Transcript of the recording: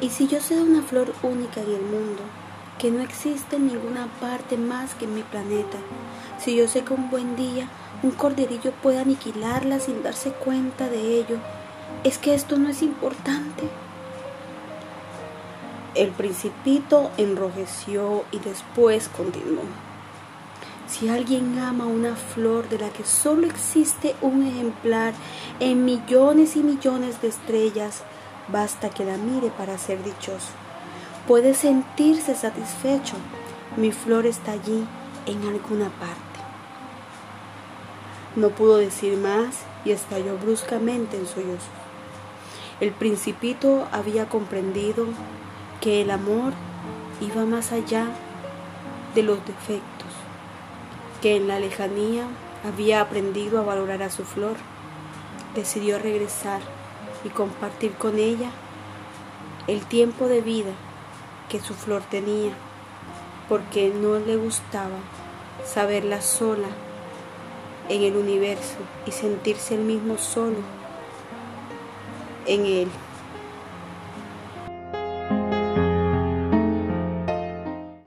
¿Y si yo soy una flor única en el mundo, que no existe en ninguna parte más que en mi planeta? Si yo sé que un buen día un corderillo puede aniquilarla sin darse cuenta de ello, ¿es que esto no es importante? El principito enrojeció y después continuó. Si alguien ama una flor de la que solo existe un ejemplar en millones y millones de estrellas, basta que la mire para ser dichoso. Puede sentirse satisfecho. Mi flor está allí en alguna parte. No pudo decir más y estalló bruscamente en sollozos. El principito había comprendido que el amor iba más allá de los defectos que en la lejanía había aprendido a valorar a su flor, decidió regresar y compartir con ella el tiempo de vida que su flor tenía, porque no le gustaba saberla sola en el universo y sentirse el mismo solo en él.